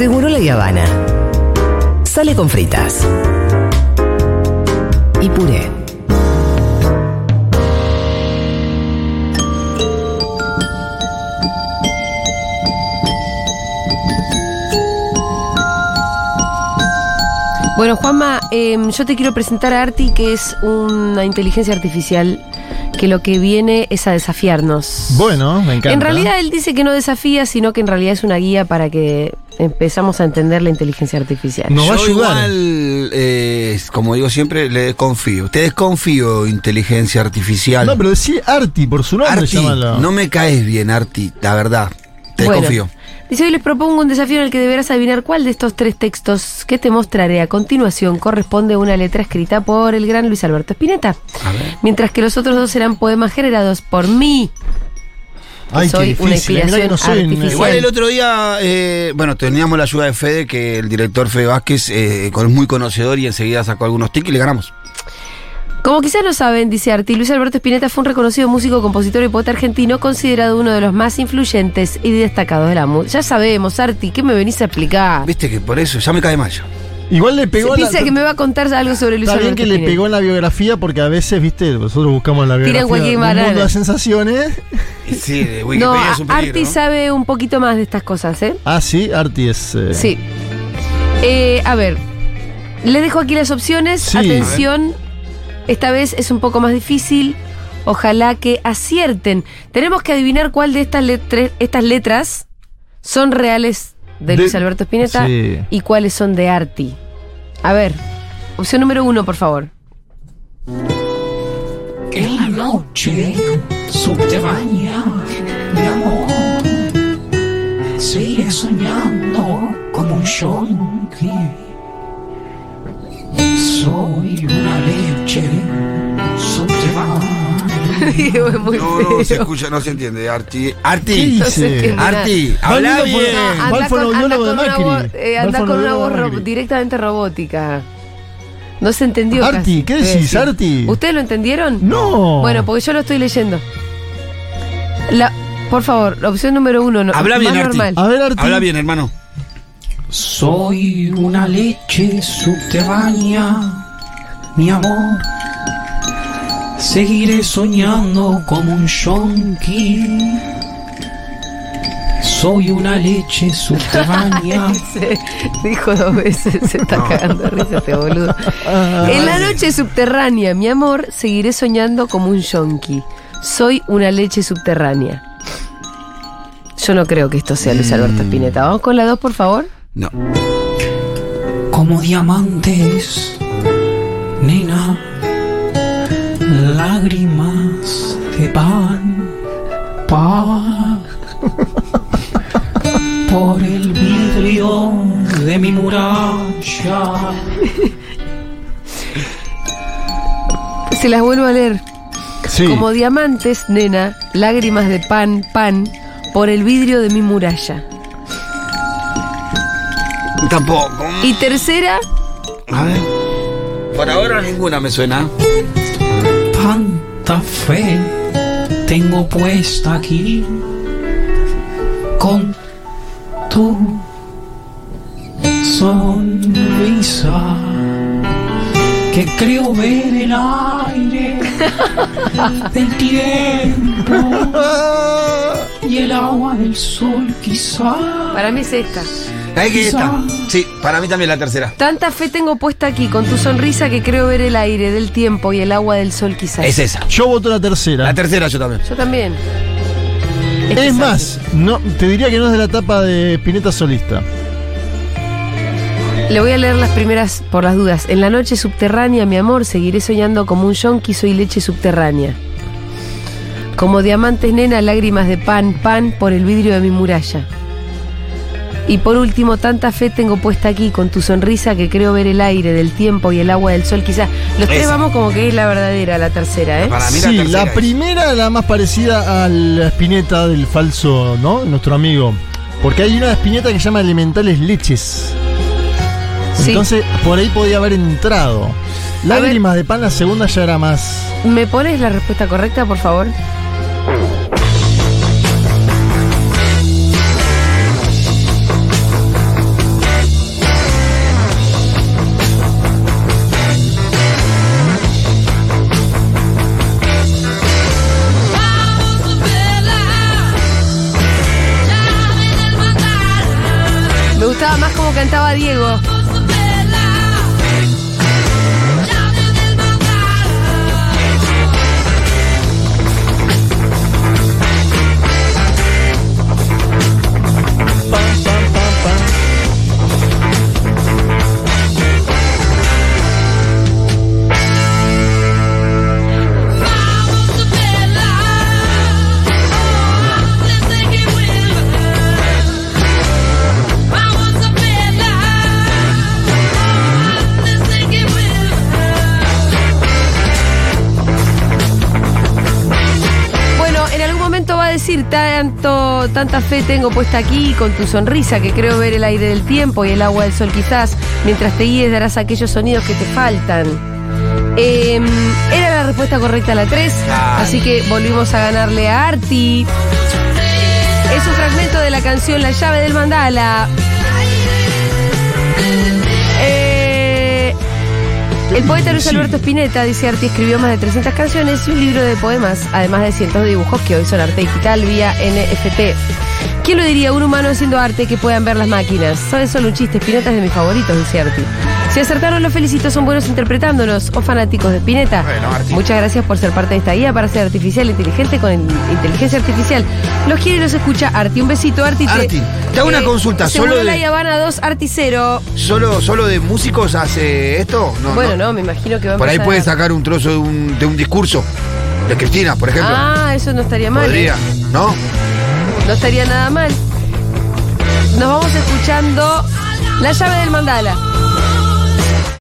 Seguro la Habana. Sale con fritas. Y puré. Bueno, Juanma, em, yo te quiero presentar a Arti, que es una inteligencia artificial que lo que viene es a desafiarnos. Bueno, me encanta. En realidad él dice que no desafía, sino que en realidad es una guía para que empezamos a entender la inteligencia artificial. Nos va a ayudar. igual, eh, como digo siempre, le desconfío. Te desconfío, inteligencia artificial. No, pero decí Arti, por su nombre, Arti, no me caes bien, Arti, la verdad. Te Bueno, desconfío. Dice, hoy les propongo un desafío en el que deberás adivinar cuál de estos tres textos que te mostraré a continuación corresponde a una letra escrita por el gran Luis Alberto Spinetta. A ver. Mientras que los otros dos serán poemas generados por mí. Ay, soy qué una no soy inspiración artificial. Igual el otro día, eh, bueno, teníamos la ayuda de Fede, que el director Fede Vázquez eh, es muy conocedor y enseguida sacó algunos tics y le ganamos. Como quizás no saben, dice Arti, Luis Alberto Spinetta fue un reconocido músico, compositor y poeta argentino, considerado uno de los más influyentes y destacados de la música. Ya sabemos, Arti, ¿qué me venís a explicar? Viste que por eso ya me cae mal. Igual le pegó Se la- piensa que me va a contar algo sobre Luis Está bien que le pegó en la biografía porque a veces, viste, nosotros buscamos en la biografía banana. mundo de sensaciones. Sí, de No, Wikipedia es un peligro, Arti ¿no? sabe un poquito más de estas cosas, ¿eh? Ah, sí, Arti es... eh, Sí. Eh, a ver, le dejo aquí las opciones. Sí. Atención, esta vez es un poco más difícil. Ojalá que acierten. Tenemos que adivinar cuál de estas, letre- estas letras son reales de, De- Luis Alberto Spinetta Sí. y cuáles son de Arti. A ver, opción número uno, por favor. En la noche subterránea, mi amor, sigue soñando como un yonki. Soy una leche subterránea. Muy No, no, se escucha, no se entiende. Arti, ¿Qué Arti, No se dice? entiende. Arti, habla bien. Anda al con, anda con de una voz, eh, anda con una voz ro- directamente robótica. No se entendió. Arti, casi, ¿qué decís, decir. Arti? ¿Ustedes lo entendieron? No. Bueno, porque yo lo estoy leyendo. La, por favor, la opción número uno. No, Habla bien, Arti. normal. A ver, Arti. Habla bien, hermano. Soy una leche subterránea, mi amor. Seguiré soñando como un yonki. Soy una leche subterránea. Se dijo dos veces, se está cagando de risa este boludo. en la noche subterránea, mi amor, seguiré soñando como un yonki. Soy una leche subterránea. Yo no creo que esto sea Luis Alberto Spinetta. Vamos con la dos, por favor. No. como diamantes, nena, lágrimas de pan, pan, por el vidrio de mi muralla. Se las vuelvo a leer. Sí. Como diamantes, nena, lágrimas de pan, pan, por el vidrio de mi muralla. Tampoco. Y tercera, A ver. Por ahora ninguna me suena. Tanta fe tengo puesta aquí con tu sonrisa que creo ver el aire del tiempo y el agua del sol quizá. para mí es esta. Ahí que está. Sí, para mí también la tercera. Tanta fe tengo puesta aquí con tu sonrisa que creo ver el aire del tiempo y el agua del sol quizás. Es esa. Yo voto la tercera. La tercera yo también. Yo también. Este es Arti. más, no, te diría que no es de la etapa de Spinetta solista. Le voy a leer las primeras por las dudas. En la noche subterránea, mi amor, seguiré soñando como un yonki, soy leche subterránea. Como diamantes, nena, lágrimas de pan, pan por el vidrio de mi muralla. Y por último, tanta fe tengo puesta aquí con tu sonrisa que creo ver el aire del tiempo y el agua del sol. Quizás los tres Esa. vamos como que es la verdadera, la tercera, ¿eh? Para mí sí, la tercera. la es- primera la más parecida a la Spinetta del falso, ¿no? Nuestro amigo. Porque hay una Spinetta que se llama Elementales Leches. Sí. Entonces, por ahí podía haber entrado. Lágrimas de pan, la segunda ya era más. ¿Me pones la respuesta correcta, por favor? Cantaba Diego. Tanta fe tengo puesta aquí con tu sonrisa que creo ver el aire del tiempo y el agua del sol quizás. Mientras te guíes darás aquellos sonidos que te faltan. Eh, era la respuesta correcta a la 3, Claro. así que volvimos a ganarle a Arti. Es un fragmento de la canción La llave del mandala. El poeta Luis. Alberto Spinetta, dice Arti, escribió más de 300 canciones y un libro de poemas, además de cientos de dibujos que hoy son arte digital vía NFT. ¿Quién lo diría? Un humano haciendo arte que puedan ver las máquinas. ¿Sabes solo un chiste? Spinetta es de mis favoritos, dice Arti. Si acertaron, los felicito, son buenos interpretándonos. O fanáticos de Spinetta. Bueno, Arti. Muchas gracias por ser parte de esta guía para ser artificial inteligente con in- inteligencia artificial. Los quiere y los escucha Arti. Un besito, Arti. Arti, te hago una consulta, solo de- la Habana 2, Arti 0. ¿Solo, ¿Solo de músicos hace esto? No, bueno, no. me imagino que va a Por ahí empezar puede a- sacar un trozo de un, de un discurso. De Cristina, por ejemplo. Ah, eso no estaría mal. Podría, ¿eh? ¿no? No estaría nada mal. Nos vamos escuchando La llave del mandala.